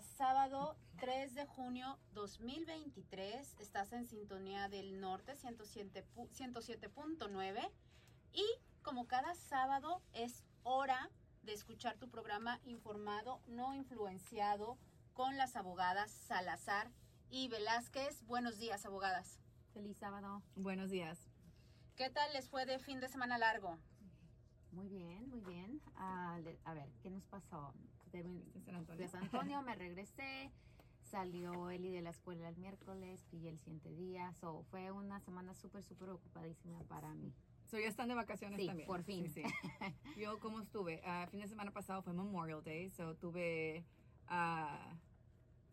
día sábado 3 de junio 2023. Estás en sintonía del norte 107.9 y como cada sábado es hora de escuchar tu programa informado, no influenciado con las abogadas Salazar y Velázquez. Buenos días, abogadas. Feliz sábado. Buenos días. ¿Qué tal les fue de fin de semana largo? Muy bien, muy bien. Ah, a ver, ¿qué nos pasó? De, De San Antonio. San Antonio me regresé, salió Eli de la escuela el miércoles, pillé el siguiente día. So, fue una semana súper, súper ocupadísima para mí. So, ya están de vacaciones Sí, también. por fin. Sí, sí. Yo, ¿cómo estuve? Ah, fin de semana pasado fue Memorial Day, so tuve ah,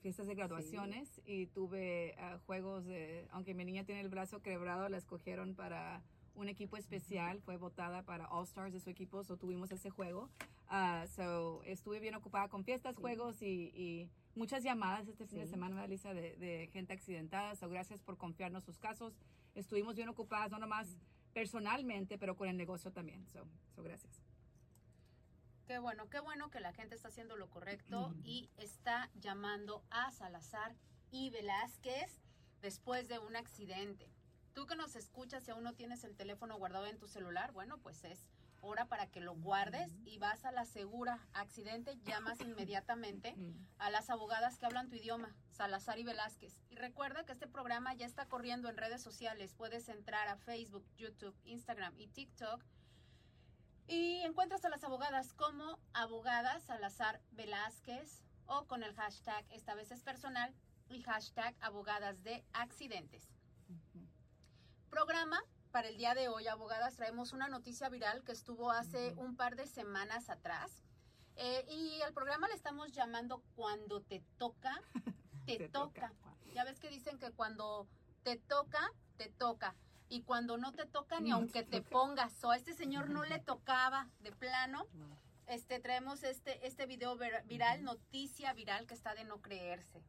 fiestas de graduaciones y tuve ah, juegos de, aunque mi niña tiene el brazo quebrado, la escogieron para un equipo especial, fue votada para All Stars de su equipo, so tuvimos ese juego. Ah, so, estuve bien ocupada con fiestas, juegos y, y muchas llamadas este fin de semana, ¿verdad, Lisa, de, de gente accidentada. So, gracias por confiarnos sus casos. Estuvimos bien ocupadas, no nomás personalmente, pero con el negocio también. So, so gracias. Qué bueno, qué bueno que la gente está haciendo lo correcto y está llamando a Salazar y Velázquez después de un accidente. Tú que nos escuchas, si aún no tienes el teléfono guardado en tu celular, bueno, pues es hora para que lo guardes y vas a la segura accidente, llamas inmediatamente a las abogadas que hablan tu idioma, Salazar y Velázquez. Y recuerda que este programa ya está corriendo en redes sociales. Puedes entrar a Facebook, YouTube, Instagram y TikTok y encuentras a las abogadas como abogadas Salazar Velázquez o con el hashtag esta vez es personal y hashtag abogadas de accidentes. Programa para el día de hoy, abogadas, traemos una noticia viral que estuvo hace un par de semanas atrás. Eh, y al programa le estamos llamando Cuando te toca, te, Te toca. toca. Ya ves que dicen que cuando te toca, te toca. Y cuando no te toca, ni No aunque te te pongas. O a este señor no le tocaba de plano. Este, traemos este, este video vir- viral, noticia viral que está de no creerse.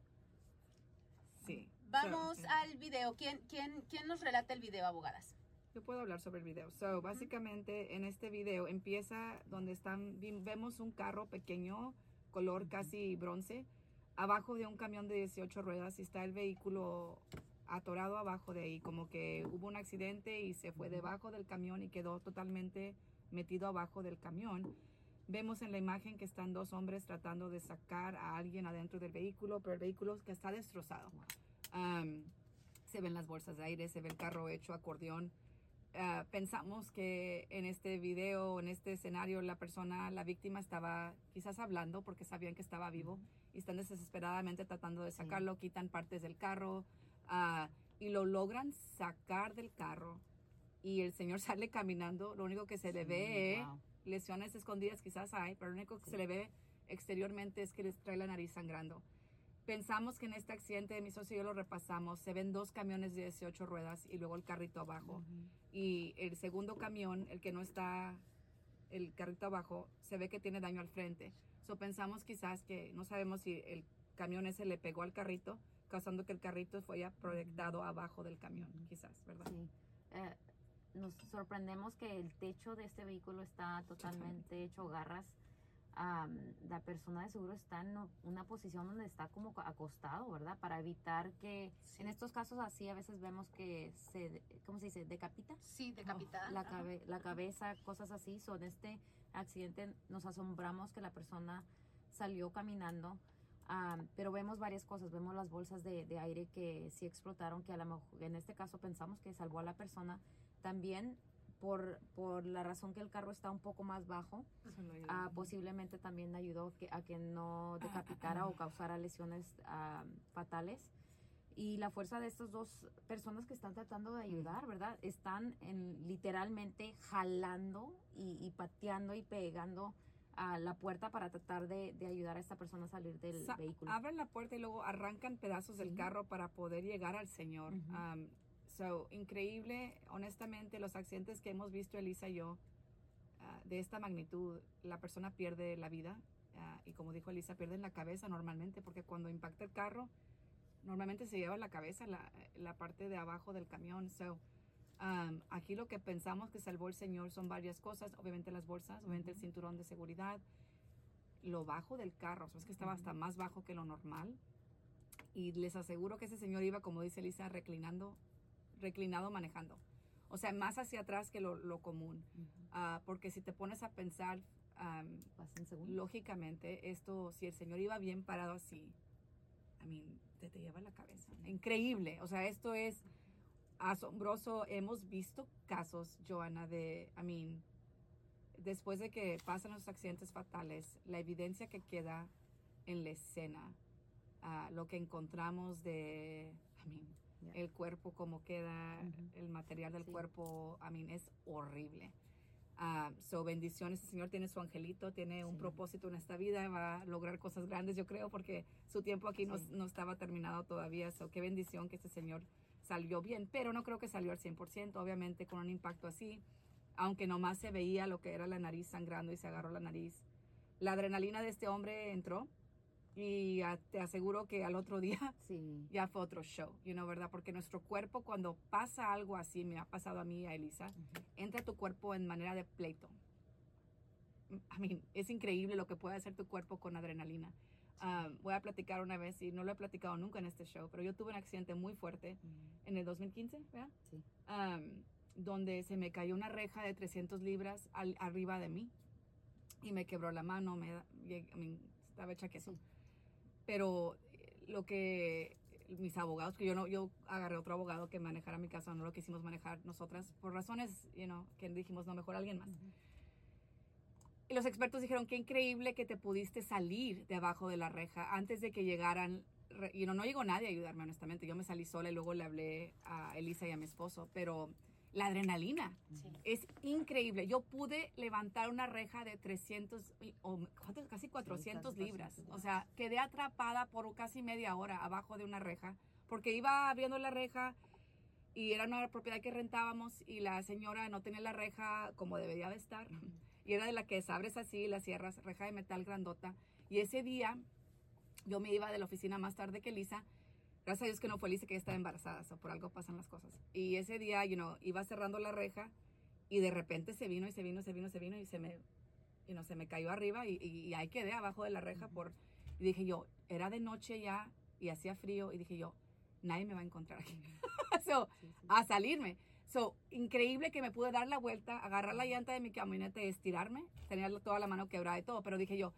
Vamos So, al video. ¿Quién, quién, ¿Quién nos relata el video, abogadas? Yo puedo hablar sobre el video. So, básicamente en este video empieza donde están, vemos un carro pequeño, color casi bronce, abajo de un camión de 18 ruedas y está el vehículo atorado abajo de ahí, como que hubo un accidente y se fue debajo del camión y quedó totalmente metido abajo del camión. Vemos en la imagen que están dos hombres tratando de sacar a alguien adentro del vehículo, pero el vehículo que está destrozado. Um, se ven las bolsas de aire, se ve el carro hecho acordeón. Ah, pensamos que en este video, en este escenario, la persona, la víctima estaba quizás hablando porque sabían que estaba vivo y están desesperadamente tratando de sacarlo, quitan partes del carro ah, y lo logran sacar del carro y el señor sale caminando. Lo único que se le ve, wow. lesiones escondidas quizás hay, pero lo único que se le ve exteriormente es que les trae la nariz sangrando. Pensamos que en este accidente, mi socio y yo lo repasamos, se ven dos camiones de 18 ruedas y luego el carrito abajo. Y el segundo camión, el que no está, el carrito abajo, se ve que tiene daño al frente. So pensamos quizás que, no sabemos si el camión ese le pegó al carrito, causando que el carrito fuera proyectado abajo del camión, quizás, ¿verdad? Sí. Eh, nos sorprendemos que el techo de este vehículo está totalmente hecho garras. Am, la persona de seguro está en una posición donde está como acostado, ¿verdad? Para evitar que, Sí. en estos casos así, a veces vemos que se, ¿cómo se dice? Decapita. Sí, decapitada. La, Ajá. cabe- la cabeza, cosas así. So, en este accidente nos asombramos que la persona salió caminando, am, pero vemos varias cosas. Vemos las bolsas de, de aire que sí explotaron, que a lo mejor en este caso pensamos que salvó a la persona. También por, por la razón que el carro está un poco más bajo, ah, posiblemente también ayudó que, a que no decapitara o causara lesiones ah, fatales. Y la fuerza de estas dos personas que están tratando de ayudar, ¿verdad? Están en, literalmente jalando y, y pateando y pegando a la puerta para tratar de, de ayudar a esta persona a salir del vehículo. Abren la puerta y luego arrancan pedazos del carro para poder llegar al señor. Ujú. Um, so, increíble, honestamente, los accidentes que hemos visto Elisa y yo, ah, de esta magnitud, la persona pierde la vida. ah, y como dijo Elisa, pierden la cabeza normalmente, porque cuando impacta el carro, normalmente se lleva la cabeza, la, la parte de abajo del camión. So, um, aquí lo que pensamos que salvó el señor son varias cosas, obviamente las bolsas, obviamente el cinturón de seguridad, lo bajo del carro, o sea, es que estaba hasta más bajo que lo normal. Y les aseguro que ese señor iba, como dice Lisa, reclinando, reclinado manejando. O sea, más hacia atrás que lo, lo común. Ah, porque si te pones a pensar, segundo. lógicamente, esto, si el señor iba bien parado así, I mean, te, te lleva la cabeza. Increíble. O sea, esto es asombroso. Hemos visto casos, Joana, de, I mean, después de que pasan los accidentes fatales, la evidencia que queda en la escena, ah, lo que encontramos de, I mean, Yeah. el cuerpo, cómo queda, el material del Sí. cuerpo, I mean, es horrible. Ah, so, bendiciones, el Señor tiene su angelito, tiene un propósito en esta vida, va a lograr cosas grandes, yo creo, porque su tiempo aquí no, no estaba terminado todavía. So, qué bendición que este Señor salió bien, pero no creo que salió al 100%, obviamente con un impacto así, aunque nomás se veía lo que era la nariz sangrando y se agarró la nariz. La adrenalina de este hombre entró y ah, te aseguro que al otro día Sí. ya fue otro show, you know, ¿verdad? Porque nuestro cuerpo cuando pasa algo así, me ha pasado a mí y a Elisa, entra tu cuerpo en manera de pleito. I mean, es increíble lo que puede hacer tu cuerpo con adrenalina. Ah, voy a platicar una vez, y no lo he platicado nunca en este show, pero yo tuve un accidente muy fuerte Mm, en el 2015, ¿verdad? Sí. Am, donde se me cayó una reja de 300 libras al- arriba de mí y me quebró la mano, me, I mean, estaba hecha queso. Sí. Pero eh, lo que mis abogados, que yo no, yo agarré otro abogado que manejara mi caso, no lo quisimos manejar nosotras por razones, you know, que dijimos, no, mejor alguien más. Y los expertos dijeron, qué increíble que te pudiste salir de abajo de la reja antes de que llegaran. Y no, no llegó nadie a ayudarme, honestamente. Yo me salí sola y luego le hablé a Elisa y a mi esposo. Pero la adrenalina Sí. es increíble. Yo pude levantar una reja de 300, y- o casi 400 casi libras. 400 O sea, quedé atrapada por casi media hora abajo de una reja porque iba abriendo la reja y era una propiedad que rentábamos y la señora no tenía la reja como debería de estar. Y era de la que abres así, la cierras, reja de metal grandota. Y ese día yo me iba de la oficina más tarde que Lisa. Gracias a Dios que no fue Lisa que ella estaba embarazada, o por algo pasan las cosas. Y ese día, you know, iba cerrando la reja y de repente se vino y se vino, se vino, se vino y se me, you know, se me cayó arriba y, y- y ahí quedé abajo de la reja por, y dije yo, era de noche ya y hacía frío y dije yo, nadie me va a encontrar aquí. So, Sí, sí. a salirme. So, increíble que me pude dar la vuelta, agarrar la llanta de mi camioneta y estirarme. Tenía toda la mano quebrada y todo, pero dije yo,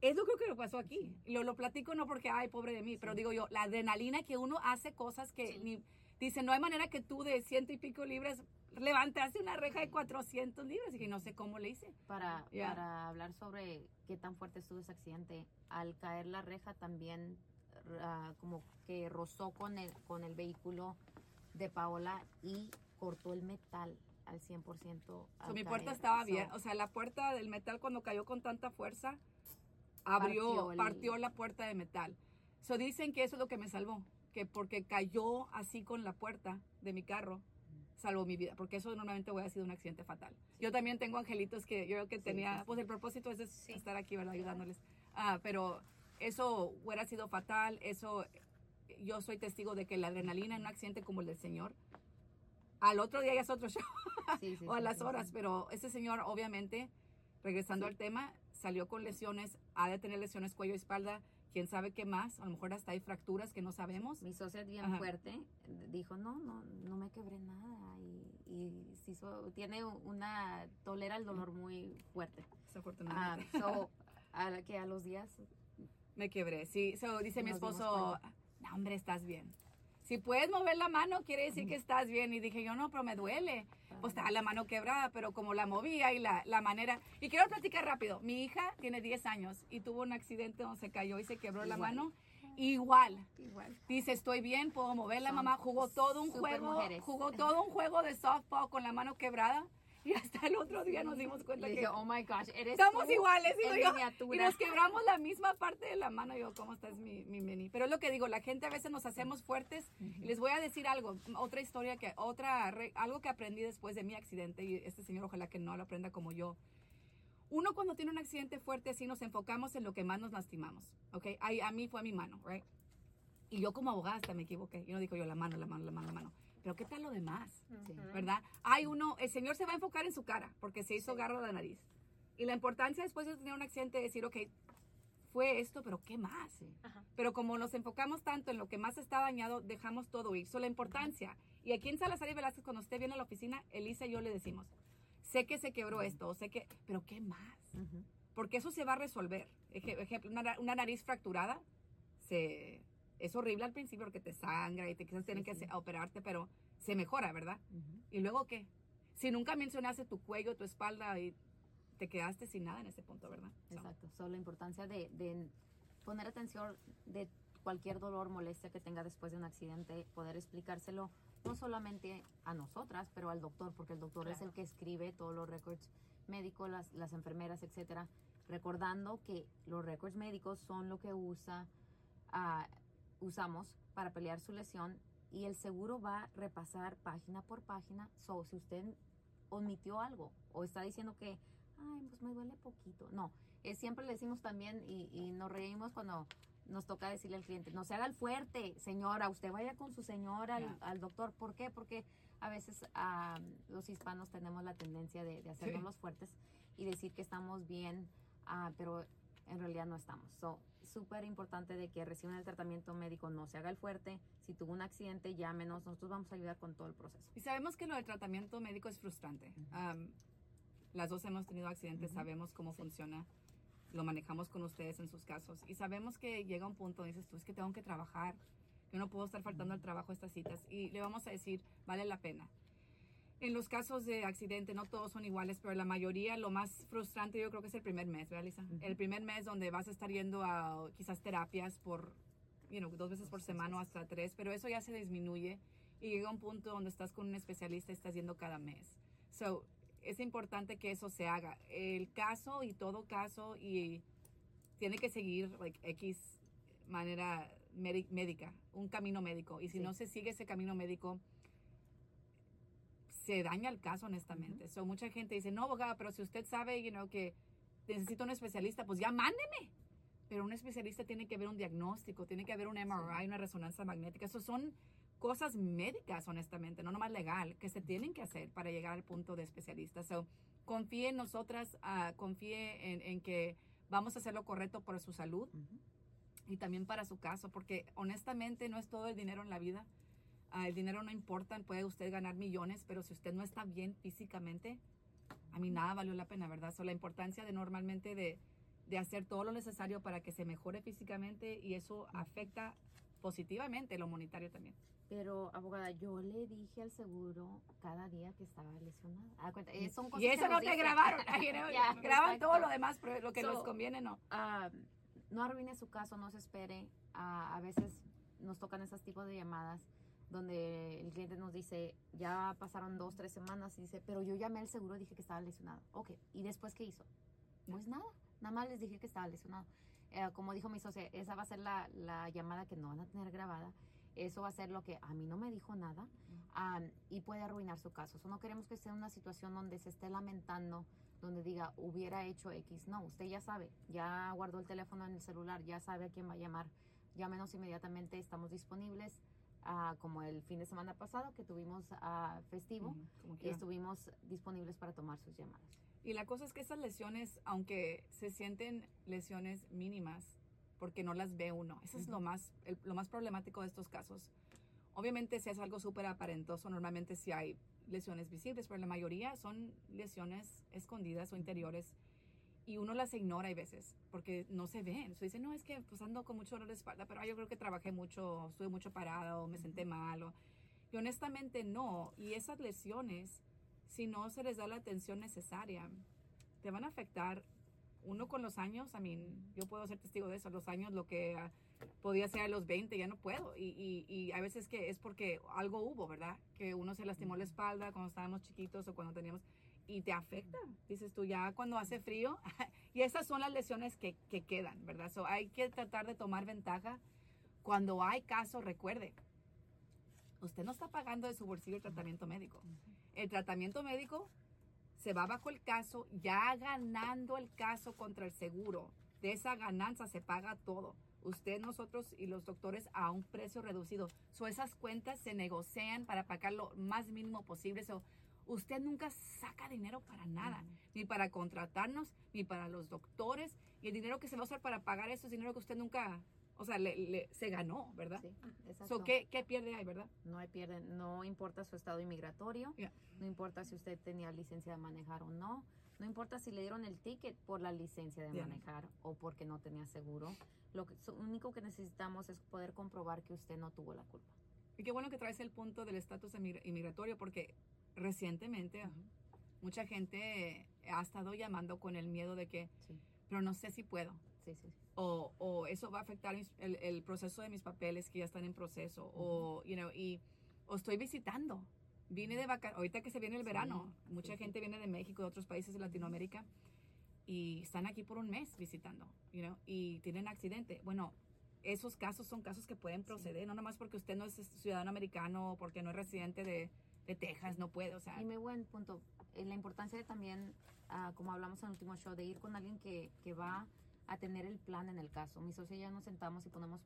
es lo creo que lo pasó aquí. Lo, lo platico no porque, ay, pobre de mí, pero digo yo, la adrenalina que uno hace cosas que Sí. ni... Dice, no hay manera que tú de ciento y pico libras levantaste una reja de 400 libras. Y que no sé cómo le hice. Para, hablar sobre qué tan fuerte estuvo ese accidente, al caer la reja también ah, como que rozó con el, con el vehículo de Paola y cortó el metal al 100%. So, al mi puerta estaba So, bien. O sea, la puerta del metal cuando cayó con tanta fuerza, abrió, Partió la puerta de metal. So, dicen que eso es lo que me salvó. Que porque cayó así con la puerta de mi carro, salvó mi vida. Porque eso normalmente hubiera sido un accidente fatal. Yo también tengo angelitos que yo creo que Sí, tenía, sí, pues el propósito es de estar aquí, ¿verdad? Ayudándoles. Ah, pero eso hubiera sido fatal. Eso, yo soy testigo de que la adrenalina en un accidente como el del señor, al otro día ya es otro show o a las horas, pero ese señor obviamente, regresando Sí. al tema, salió con lesiones, ha de tener lesiones cuello y espalda, quién sabe qué más, a lo mejor hasta hay fracturas que no sabemos. Mi socia es bien Ajá. fuerte, dijo, no, no, no me quebré nada y, y se hizo- tiene una, tolera el dolor muy fuerte. Ah, Desafortunadamente. so, a la que a los días Me quebré, sí. So, dice mi esposo, no, hombre, estás bien. Si puedes mover la mano, quiere decir que estás bien. Y dije yo, no, pero me duele. Pues estaba la mano quebrada, pero como la movía y la, la manera. Y quiero platicar rápido. Mi hija tiene 10 años y tuvo un accidente donde se cayó y se quebró la mano. Igual. igual. Dice, estoy bien, puedo mover la mamá. Jugó todo un juego, mujeres. jugó todo un juego de softball con la mano quebrada. Y hasta el otro día nos dimos cuenta Le que dije, oh my gosh, eres estamos tú iguales. en yo. Y miniatura. nos quebramos la misma parte de la mano. Yo, ¿cómo estás mi, mi mini? Pero es lo que digo, la gente a veces nos hacemos fuertes. Y les voy a decir algo, otra historia, que otra algo que aprendí después de mi accidente. Y este señor ojalá que no lo aprenda como yo. Uno cuando tiene un accidente fuerte así nos enfocamos en lo que más nos lastimamos. ¿Ok? Ahí, a mí fue mi mano, ¿right? Y yo como abogada hasta me equivoqué. Yo no digo yo la mano, la mano, la mano, la mano. Pero ¿qué tal lo demás? Sí. ¿verdad? Hay uno, el Señor se va a enfocar en su cara porque se hizo garro a la nariz. Y la importancia después de tener un accidente es decir, ok, fue esto, pero ¿qué más? Ajá. Pero como nos enfocamos tanto en lo que más está dañado, dejamos todo ir. So, la importancia. Y aquí en Salazar y Velázquez, cuando usted viene a la oficina, Elisa y yo le decimos, sé que se quebró esto, sé que, pero ¿qué más? Ujú. Porque eso se va a resolver. Eje- Ejemplo, una, na- una nariz fracturada, se, es horrible al principio porque te sangra y te quizás tienen Sí, que sí. operarte, pero se mejora, ¿verdad? ¿Y luego qué? Si nunca mencionaste tu cuello, tu espalda y te quedaste sin nada en ese punto, ¿verdad? Exacto. So, la importancia de, de poner atención de cualquier dolor, molestia que tenga después de un accidente, poder explicárselo no solamente a nosotras, pero al doctor, porque el doctor es el que escribe todos los récords médicos, las, las enfermeras, etcétera. Recordando que los récords médicos son lo que usa, ah, usamos para pelear su lesión y el seguro va a repasar página por página. So, si usted omitió algo o está diciendo que, ay, pues me duele poquito. No, eh, siempre le decimos también y, y nos reímos cuando nos toca decirle al cliente, no se haga el fuerte, señora, usted vaya con su señora al, doctor. ¿Por qué? Porque a veces ah, los hispanos tenemos la tendencia de, de hacernos Sí. los fuertes y decir que estamos bien, ah, pero en realidad no estamos. So, súper importante de que reciban el tratamiento médico, no se haga el fuerte. Si tuvo un accidente, llámenos, nosotros vamos a ayudar con todo el proceso. Y sabemos que lo del tratamiento médico es frustrante. Ujú. Am, las dos hemos tenido accidentes, Ujú. sabemos cómo Sí. funciona, lo manejamos con ustedes en sus casos y sabemos que llega un punto, dices tú, es que tengo que trabajar, yo no puedo estar faltando al trabajo estas citas y le vamos a decir, vale la pena. En los casos de accidente, no todos son iguales, pero la mayoría, lo más frustrante yo creo que es el primer mes, ¿verdad, Lisa? Ujú. El primer mes donde vas a estar yendo a quizás terapias por, you know, dos veces por semana hasta tres, pero eso ya se disminuye y llega un punto donde estás con un especialista y estás yendo cada mes. So, es importante que eso se haga. El caso y todo caso y tiene que seguir like, X manera médi- médica, un camino médico. Y si Sí. no se sigue ese camino médico, se daña el caso, honestamente. So, mucha gente dice, no, abogada, pero si usted sabe you know, que necesito un especialista, pues ya mándeme. Pero un especialista tiene que ver un diagnóstico, tiene que haber un MRI, una resonancia magnética. Eso son cosas médicas, honestamente, no nomás legal, que se tienen que hacer para llegar al punto de especialista. So, confíe en nosotras, ah, confíe en, en que vamos a hacer lo correcto por su salud Ujú. y también para su caso, porque honestamente no es todo el dinero en la vida. Ah, el dinero no importa, puede usted ganar millones, pero si usted no está bien físicamente, a mí nada valió la pena, ¿verdad? So, la importancia de normalmente de, de hacer todo lo necesario para que se mejore físicamente y eso afecta positivamente lo monetario también. Pero, abogada, yo le dije al seguro cada día que estaba lesionada. Ah, cuenta, eh, son cosas Y que eso nos no te dicen. grabaron, Ya, graban exacto. todo lo demás, pero lo que So, les conviene no. Ah, no arruine su caso, no se espere. Ah, a veces nos tocan esos tipos de llamadas donde el cliente nos dice, ya pasaron dos, tres semanas y dice, pero yo llamé al seguro y dije que estaba lesionado. Ok, ¿y después qué hizo? Pues nada, nada más les dije que estaba lesionado. Eh, como dijo mi socia, esa va a ser la, la llamada que no van a tener grabada. Eso va a ser lo que a mí no me dijo nada y puede arruinar su caso. So, no queremos que sea una situación donde se esté lamentando donde diga hubiera hecho X. No, usted ya sabe, ya guardó el teléfono en el celular, ya sabe a quién va a llamar. Llámenos inmediatamente, estamos disponibles. Ah, como el fin de semana pasado que tuvimos ah, festivo como y estuvimos disponibles para tomar sus llamadas. Y la cosa es que esas lesiones, aunque se sienten lesiones mínimas, porque no las ve uno, eso es lo más, el- lo más problemático de estos casos. Obviamente si es algo súper aparentoso, normalmente sí hay lesiones visibles, pero la mayoría son lesiones escondidas o interiores y uno las ignora a veces porque no se ven. Se dice, no, es que pues ando con mucho dolor de espalda, pero ay, yo creo que trabajé mucho, estuve mucho parado, me senté mal. o- y honestamente no. Y esas lesiones, si no se les da la atención necesaria, te van a afectar. Uno con los años, a mí, yo puedo ser testigo de eso, los años, lo que ah, podía ser a los 20, ya no puedo. Y, y, y a veces que es porque algo hubo, ¿verdad? Que uno se lastimó la espalda cuando estábamos chiquitos o cuando teníamos... Y te afecta, dices tú, ya cuando hace frío. y esas son las lesiones que, que quedan, ¿verdad? So, hay que tratar de tomar ventaja. Cuando hay caso, recuerde, usted no está pagando de su bolsillo el tratamiento médico. El tratamiento médico se va bajo el caso, ya ganando el caso contra el seguro. De esa ganancia se paga todo. Usted, nosotros y los doctores a un precio reducido. So, esas cuentas se negocian para pagar lo más mínimo posible. So, usted nunca saca dinero para nada, ni para contratarnos, ni para los doctores, Y el dinero que se va a usar para pagar eso es dinero que usted nunca, o sea, le, le- se ganó, ¿verdad? Sí, exacto. So, ¿qué, ¿Qué pierde ahí, verdad? No hay pierde, no importa su estado inmigratorio, Yeah. no importa si usted tenía licencia de manejar o no, no importa si le dieron el ticket por la licencia de Yeah. manejar o porque no tenía seguro. Lo que, único que necesitamos es poder comprobar que usted no tuvo la culpa. Y qué bueno que traes el punto del estatus inmigra- inmigratorio porque recientemente mucha gente ha estado llamando con el miedo de que, Sí, pero no sé si puedo. sí, sí. O, o eso va a afectar mis- el, el proceso de mis papeles que ya están en proceso. O, you know, y, o estoy visitando. Vine de vacaciones, ahorita que se viene el verano, mucha gente viene de México, de otros países de Latinoamérica, y están aquí por un mes visitando, you know, y tienen accidente. Bueno, esos casos son casos que pueden proceder, no nomás porque usted no es ciudadano americano o porque no es residente de, de Texas, no puede, o sea, Y muy buen punto. Eh, la importancia de también, ah, como hablamos en el último show, de ir con alguien que, que va a tener el plan en el caso. Mi socio y yo nos sentamos y ponemos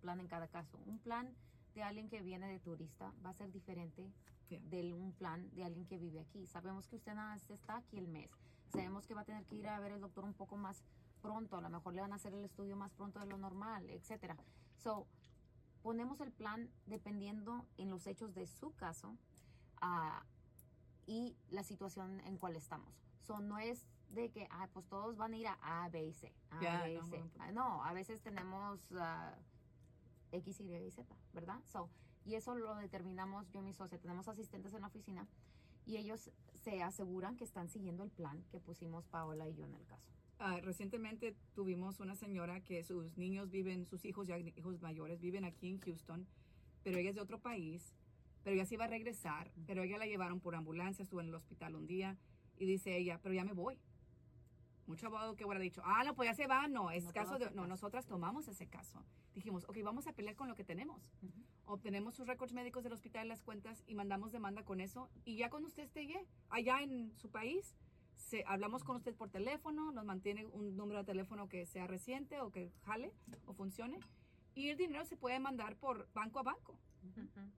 plan en cada caso. Un plan de alguien que viene de turista va a ser diferente Yeah. de un plan de alguien que vive aquí. Sabemos que usted nada más está aquí el mes. Sabemos que va a tener que ir a ver el doctor un poco más pronto. A lo mejor le van a hacer el estudio más pronto de lo normal, etcétera. So, ponemos el plan dependiendo en los hechos de su caso ah, y la situación en cual estamos. So, no es de que, ah, pues todos van a ir a A, B y C. A, Ya, B y no, C. bueno, no, a veces tenemos ah, X, Y y Z, ¿verdad? So, y eso lo determinamos yo y mi socia. Tenemos asistentes en la oficina y ellos se aseguran que están siguiendo el plan que pusimos Paola y yo en el caso. Ah, recientemente tuvimos una señora que sus niños viven, sus hijos ya hijos mayores viven aquí en Houston, pero ella es de otro país, pero ella se iba a regresar, pero ella la llevaron por ambulancia, estuvo en el hospital un día y dice ella, pero ya me voy. Mucho abogado que hubiera dicho, ah, no, pues ya se va, no, es No caso de, no, caso. nosotras tomamos ese caso. Dijimos, ok, vamos a pelear con lo que tenemos. Obtenemos sus récords médicos del hospital, las cuentas y mandamos demanda con eso. Y ya cuando usted esté allá- allá en su país, se, hablamos con usted por teléfono, nos mantiene un número de teléfono que sea reciente o que jale o funcione. Y el dinero se puede mandar por banco a banco.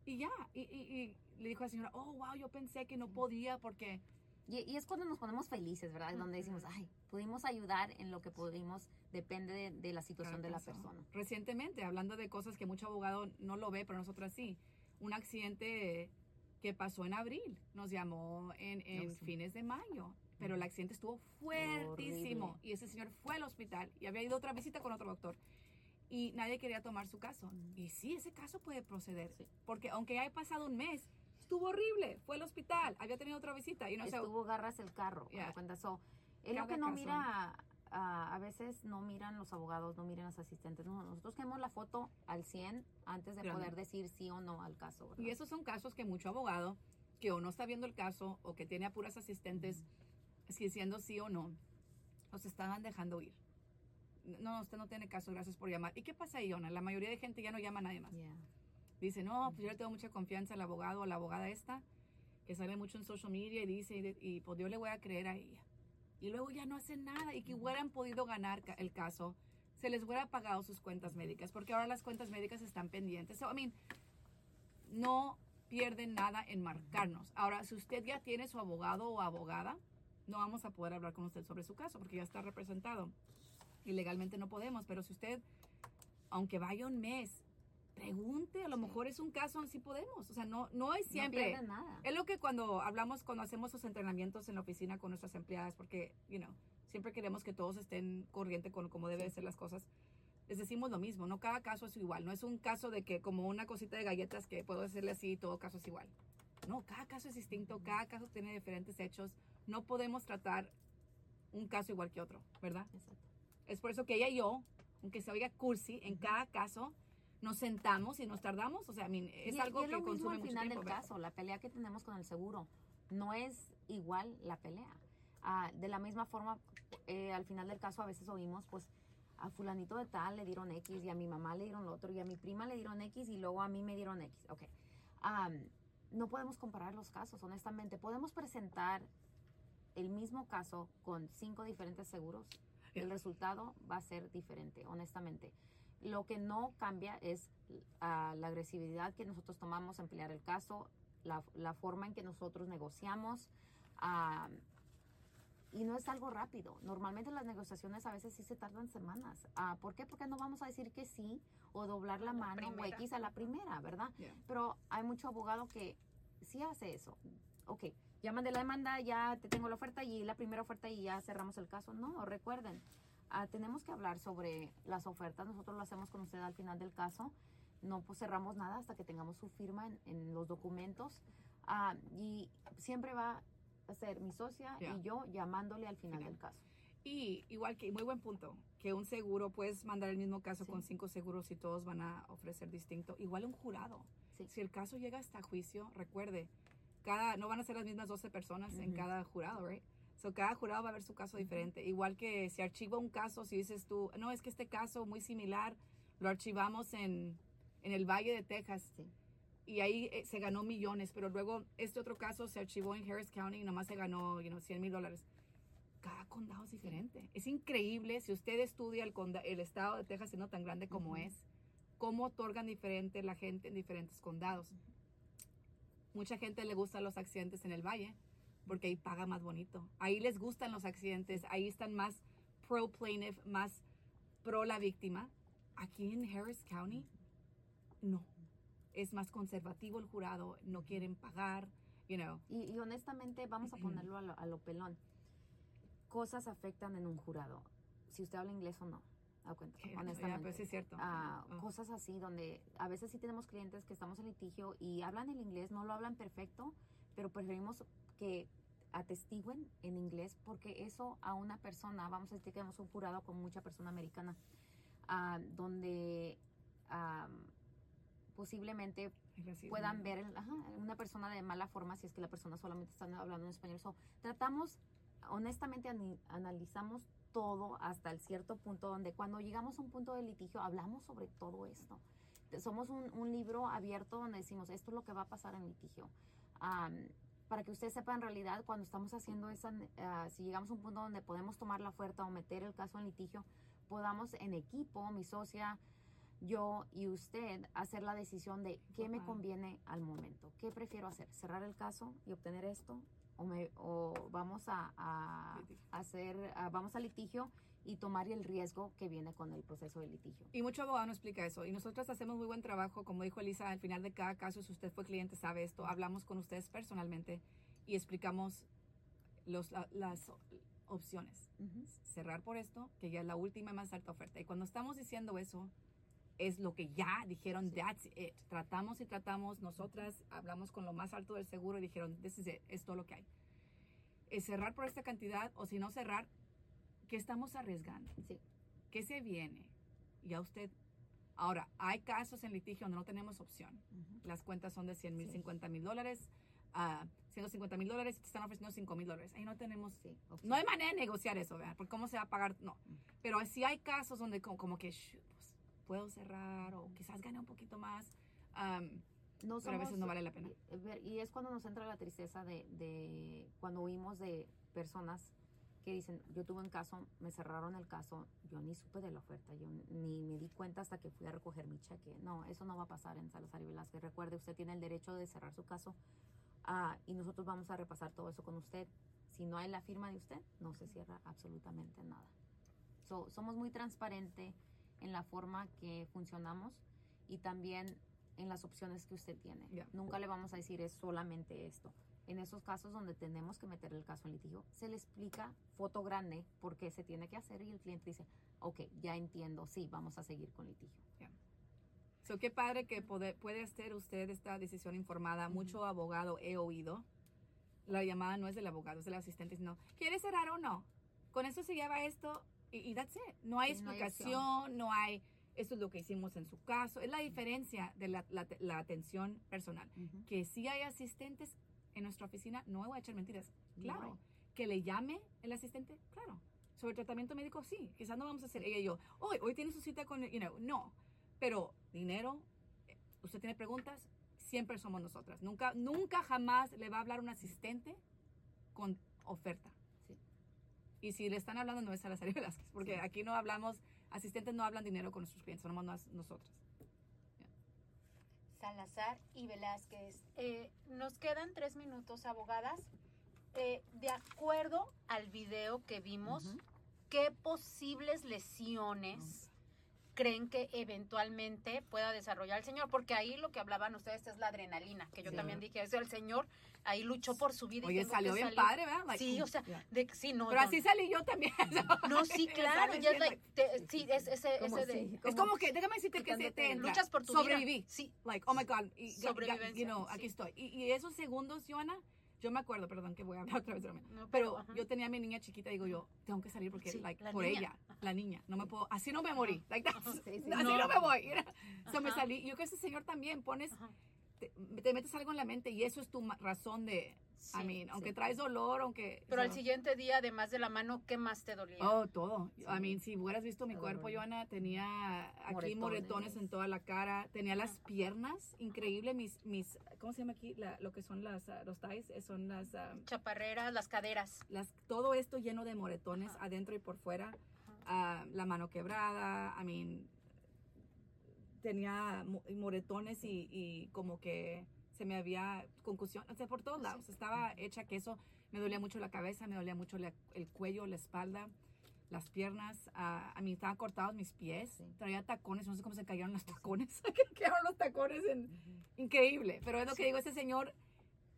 Y ya. Y, y- y le dijo a la señora, oh, wow, yo pensé que no podía porque... Y, y es cuando nos ponemos felices, ¿verdad? Donde decimos, ay, pudimos ayudar en lo que pudimos, depende de, de la situación de la persona. Recientemente, hablando de cosas que mucho abogado no lo ve, pero nosotras sí. Un accidente que pasó en abril. Nos llamó en, en Oh, sí. fines de mayo. Pero el accidente estuvo fuertísimo. Horrible. Y ese señor fue al hospital y había ido otra visita con otro doctor. Y nadie quería tomar su caso. Y sí, ese caso puede proceder. Sí. Porque aunque haya pasado un mes, estuvo horrible. Fue al hospital, había tenido otra visita. Y no. Estuvo garras el carro. Yeah. ¿me cuenta? So, es lo que no caso. mira, ah, a veces no miran los abogados, no miran los asistentes. No, nosotros queremos la foto al 100 antes de Grande. poder decir sí o no al caso. ¿verdad? Y esos son casos que mucho abogado que o no está viendo el caso o que tiene a puras asistentes si diciendo sí o no, los estaban dejando ir. No, usted no tiene caso, gracias por llamar. ¿Y qué pasa ahí, Ona? La mayoría de gente ya no llama a nadie más. Yeah. Dice, no, pues yo le tengo mucha confianza al abogado o la abogada esta, que sale mucho en social media y dice, y, y, pues yo le voy a creer a ella. Y luego ya no hacen nada y que hubieran podido ganar el caso, se les hubiera pagado sus cuentas médicas, porque ahora las cuentas médicas están pendientes. So, I mean, no pierden nada en marcarnos. Ahora, si usted ya tiene su abogado o abogada, no vamos a poder hablar con usted sobre su caso, porque ya está representado. Y legalmente no podemos, pero si usted, aunque vaya un mes, pregunte, a lo mejor es un caso, sí podemos. O sea, no, no es No siempre. pierden nada. Es lo que cuando hablamos, cuando hacemos los entrenamientos en la oficina con nuestras empleadas, porque, you know, siempre queremos que todos estén corriente con cómo deben ser las cosas. Les decimos lo mismo, no cada caso es igual. No es un caso de que como una cosita de galletas que puedo decirle así, todo caso es igual. No, cada caso es distinto, cada caso tiene diferentes hechos. No podemos tratar un caso igual que otro, ¿verdad? Exacto. Es por eso que ella y yo, aunque se oiga cursi, en cada caso nos sentamos y nos tardamos. O sea, es Y- algo y es que lo mismo consume al final tiempo. del ¿verdad? caso, la pelea que tenemos con el seguro no es igual la pelea. Ah, de la misma forma, eh, al final del caso a veces oímos, pues, a fulanito de tal le dieron X y a mi mamá le dieron lo otro y a mi prima le dieron X y luego a mí me dieron X. Ok. No podemos comparar los casos, honestamente. Podemos presentar el mismo caso con cinco diferentes seguros. El resultado va a ser diferente, honestamente. Lo que no cambia es ah, la agresividad que nosotros tomamos en pelear el caso, la, la forma en que nosotros negociamos, y no es algo rápido. Normalmente las negociaciones a veces sí se tardan semanas. Ah, ¿Por qué? Porque no vamos a decir que sí o doblar la, la mano o. X a la primera, ¿verdad? Yeah. Pero hay mucho abogado que sí hace eso. Ok, ya mandé la demanda, ya te tengo la oferta y la primera oferta y ya cerramos el caso. No, recuerden, ah, tenemos que hablar sobre las ofertas. Nosotros lo hacemos con usted al final del caso. No pues, cerramos nada hasta que tengamos su firma en, en los documentos. Ah, y siempre va a ser mi socia Yeah. y yo llamándole al final Final. del caso. Y igual que, muy buen punto, que un seguro, puedes mandar el mismo caso Sí. con cinco seguros y todos van a ofrecer distinto. Igual un jurado. Sí. Si el caso llega hasta juicio, recuerde, cada, no van a ser las mismas 12 personas en cada jurado, right? So, cada jurado va a ver su caso diferente. Igual que si archiva un caso, si dices tú, no, es que este caso muy similar, lo archivamos en, en el Valle de Texas. Sí. Y ahí eh, se ganó millones, pero luego este otro caso se archivó en Harris County y nomás se ganó, you know, 100 mil dólares. Cada condado es diferente. Es increíble si usted estudia el, el estado de Texas siendo tan grande como es, cómo otorgan diferente la gente en diferentes condados. Mucha gente le gustan los accidentes en el valle porque ahí paga más bonito. Ahí les gustan los accidentes, ahí están más pro plaintiff, más pro la víctima. Aquí en Harris County, no. Es más conservativo el jurado, no quieren pagar, you know. Y, y honestamente, vamos a ponerlo a lo, a lo pelón. Cosas afectan en un jurado. Si usted habla inglés o no. A cuenta, honestamente. pues sí es cierto. Ah, Oh. Cosas así donde a veces sí tenemos clientes que estamos en litigio y hablan el inglés, no lo hablan perfecto, pero preferimos que atestiguen en inglés porque eso a una persona, vamos a decir que tenemos un jurado con mucha persona americana, ah, donde ah, posiblemente puedan ver el- ajá, una persona de mala forma si es que la persona solamente está hablando en español. So, tratamos, honestamente, analizamos todo hasta el cierto punto donde cuando llegamos a un punto de litigio hablamos sobre todo esto. Somos un, un libro abierto donde decimos esto es lo que va a pasar en litigio. Am, para que usted sepa en realidad cuando estamos haciendo esa, ah, si llegamos a un punto donde podemos tomar la oferta o meter el caso en litigio, podamos en equipo, mi socia, yo y usted hacer la decisión de qué me conviene al momento. ¿Qué prefiero hacer? ¿Cerrar el caso y obtener esto? ¿O, me, o vamos a, a hacer, a- vamos a litigio y tomar el riesgo que viene con el proceso de litigio? Y mucho abogado no explica eso. Y nosotros hacemos muy buen trabajo, como dijo Elisa, al final de cada caso, si usted fue cliente, sabe esto, hablamos con ustedes personalmente y explicamos los, la- las opciones. Cerrar por esto, que ya es la última y más alta oferta. Y cuando estamos diciendo eso, es lo que ya dijeron, that's it. Tratamos y tratamos, nosotras hablamos con lo más alto del seguro y dijeron, this is it, es todo lo que hay. Es cerrar por esta cantidad o si no cerrar, ¿qué estamos arriesgando? Sí. ¿Qué se viene? Ya usted. Ahora, hay casos en litigio donde no tenemos opción. Ujú. Las cuentas son de 100 mil, Sí. 50 mil dólares, a 150 mil dólares y te están ofreciendo 5 mil dólares. Ahí no tenemos. Sí, No hay manera de negociar eso, ¿verdad? Porque cómo se va a pagar, no. Pero sí hay casos donde como, como que shoot, puedo cerrar o quizás gane un poquito más. Am, No pero a veces somos- no vale la pena. y- es cuando nos entra la tristeza de, de cuando oímos de personas que dicen, yo tuve un caso, me cerraron el caso, yo ni supe de la oferta, yo ni me di cuenta hasta que fui a recoger mi cheque. No, eso no va a pasar en Salazar y Velázquez. Recuerde, usted tiene el derecho de cerrar su caso ah, y nosotros vamos a repasar todo eso con usted. Si no hay la firma de usted, no se cierra absolutamente nada. So, somos muy transparentes en la forma que funcionamos y también en las opciones que usted tiene. Ya. Nunca le vamos a decir es solamente esto. En esos casos donde tenemos que meter el caso en litigio, se le explica foto grande por qué se tiene que hacer y el cliente dice, ok, ya entiendo, sí, vamos a seguir con litigio. So, qué padre que puede, puede hacer usted esta decisión informada. Mucho abogado he oído. La llamada no es del abogado, es del asistente. No, ¿quiere cerrar o no? Con eso se lleva esto y, y that's it. No hay explicación, no hay, esto es lo que hicimos en su caso. Es la diferencia de la, la- la atención personal. Que si hay asistentes en nuestra oficina, no voy a echar mentiras. Claro. Que le llame el asistente, claro. Sobre tratamiento médico, sí. Quizás no vamos a hacer ella y yo. Hoy, hoy tiene su cita con, you know, no. Pero dinero, eh, usted tiene preguntas, siempre somos nosotras. Nunca, nunca jamás le va a hablar un asistente con oferta. Y si le están hablando no es a la Velázquez, porque Sí. aquí no hablamos, asistentes no hablan dinero con nuestros clientes, somos nos- nosotras. Salazar y Velázquez. Eh, nos quedan tres minutos, abogadas. eh, de acuerdo al video que vimos. ¿qué posibles lesiones creen que eventualmente pueda desarrollar el señor? Porque ahí lo que hablaban ustedes es la adrenalina, que yo Sí. también dije, eso el señor ahí luchó por su vida. y Oye, tengo salió bien padre, ¿verdad? Like, Sí, o sea, yeah. de, sí, no. Pero no, así salí yo también. No, sí, claro, ya es like, te- sí, es ese, Como ese de si- Es como que, déjame decirte que se te entra. luchas por tu Sobreviví. vida. Sí, Like, oh my God. Y, y- you know, sí. aquí estoy. Y, y esos segundos, Joana, yo me acuerdo, perdón que voy a hablar otra vez de lo mismo. no, Pero yo tenía a mi niña chiquita y digo yo, tengo que salir porque, Sí, like, por niña. ella, la niña. No me puedo, así no me morí. Like, Sí, sí. Así No. no, me voy. So me salí. Yo creo que ese señor también pones, te, te metes algo en la mente y eso es tu razón de, Sí, I mean, aunque sí. traes dolor, aunque... Pero al siguiente día, además de la mano, ¿qué más te dolía? Oh, todo. Sí. I mean, si hubieras visto mi cuerpo. Joana, tenía aquí moretones. Moretones. en toda la cara, tenía las piernas, increíble, mis, mis, ¿cómo se llama aquí? La- lo que son las, ah, los ties, eh, son las, ah, Chaparreras, las caderas. las, todo esto lleno de moretones Ajá. adentro y por fuera, Ah, la mano quebrada, I mean, tenía mo- moretones y, y como que se me había concusión, o sea, por todos lados, estaba hecha queso, me dolía mucho la cabeza, me dolía mucho la- el cuello, la espalda, las piernas, ah, a mí estaban cortados mis pies, Sí. traía tacones, no sé cómo se cayeron los tacones, que quedaron los tacones en, Ujú. increíble, pero es lo que digo, ese señor,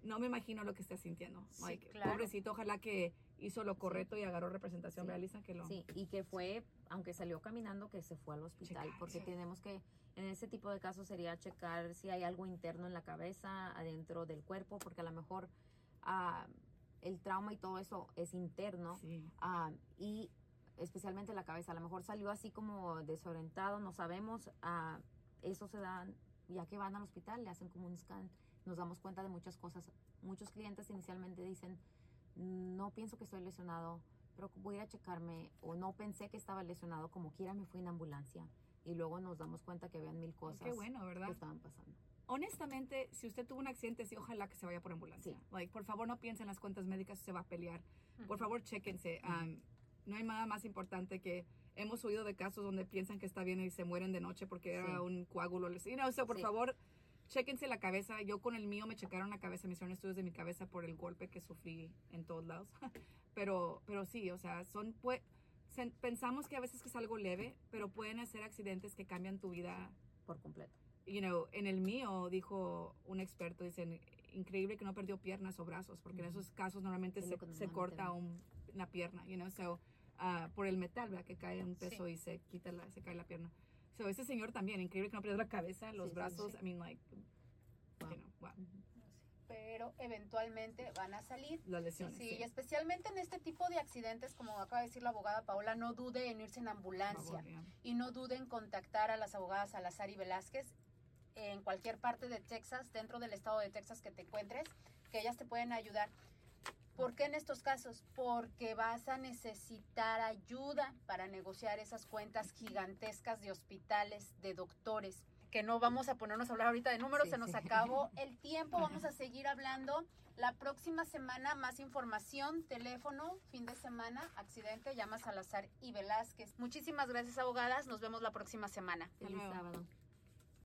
no me imagino lo que está sintiendo, Sí, Like, claro. pobrecito, ojalá que hizo lo correcto y agarró representación, Sí. ¿verdad, Lisa? Que lo... Sí, y que fue, aunque salió caminando, que se fue al hospital, Checar, porque sí. tenemos que, en ese tipo de casos sería checar si hay algo interno en la cabeza, adentro del cuerpo, porque a lo mejor ah, el trauma y todo eso es interno, Sí. ah, y especialmente la cabeza, a lo mejor salió así como desorientado, no sabemos, ah, eso se da, ya que van al hospital, le hacen como un scan, nos damos cuenta de muchas cosas. Muchos clientes inicialmente dicen, no pienso que estoy lesionado, pero voy a ir a checarme, o no pensé que estaba lesionado, como quiera me fui en ambulancia. Y luego nos damos cuenta que habían mil cosas Qué bueno, que ¿verdad? estaban pasando. Honestamente, si usted tuvo un accidente, sí, ojalá que se vaya por ambulancia. Sí. Like, por favor, no piense en las cuentas médicas, se va a pelear. Por favor, chéquense. Um, no hay nada más importante que hemos oído de casos donde piensan que está bien y se mueren de noche porque era Sí. un coágulo. You know, so, por Sí. favor, chéquense la cabeza. Yo con el mío me checaron la cabeza, me hicieron estudios de mi cabeza por el golpe que sufrí en todos lados. pero, pero sí, o sea, son pue- sen- pensamos que a veces que es algo leve, pero pueden hacer accidentes que cambian tu vida Por completo. you know, en el mío, dijo un experto, dicen, increíble que no perdió piernas o brazos, porque en Ujú. esos casos normalmente se, se corta un- una pierna, you know, so, ah, por el metal, ¿verdad? Que cae un peso Sí. y se quita la, se cae la pierna. So, ese señor también, increíble que no perdió la cabeza, los Sí, sí, brazos, sí. I mean, like, Wow. you know, wow, Pero eventualmente van a salir. las lesiones. Sí, sí. y especialmente en este tipo de accidentes, como acaba de decir la abogada Paola, no dude en irse en ambulancia favor, y no dude en contactar a las abogadas Salazar y Velázquez en cualquier parte de Texas, dentro del estado de Texas que te encuentres, que ellas te pueden ayudar. ¿Por qué en estos casos? Porque vas a necesitar ayuda para negociar esas cuentas gigantescas de hospitales, de doctores, que no vamos a ponernos a hablar ahorita de números, Sí, se nos sí. acabó el tiempo, vamos a seguir hablando. La próxima semana más información, teléfono, fin de semana, accidente, llama Salazar y Velázquez. Muchísimas gracias abogadas, nos vemos la próxima semana. Feliz sábado.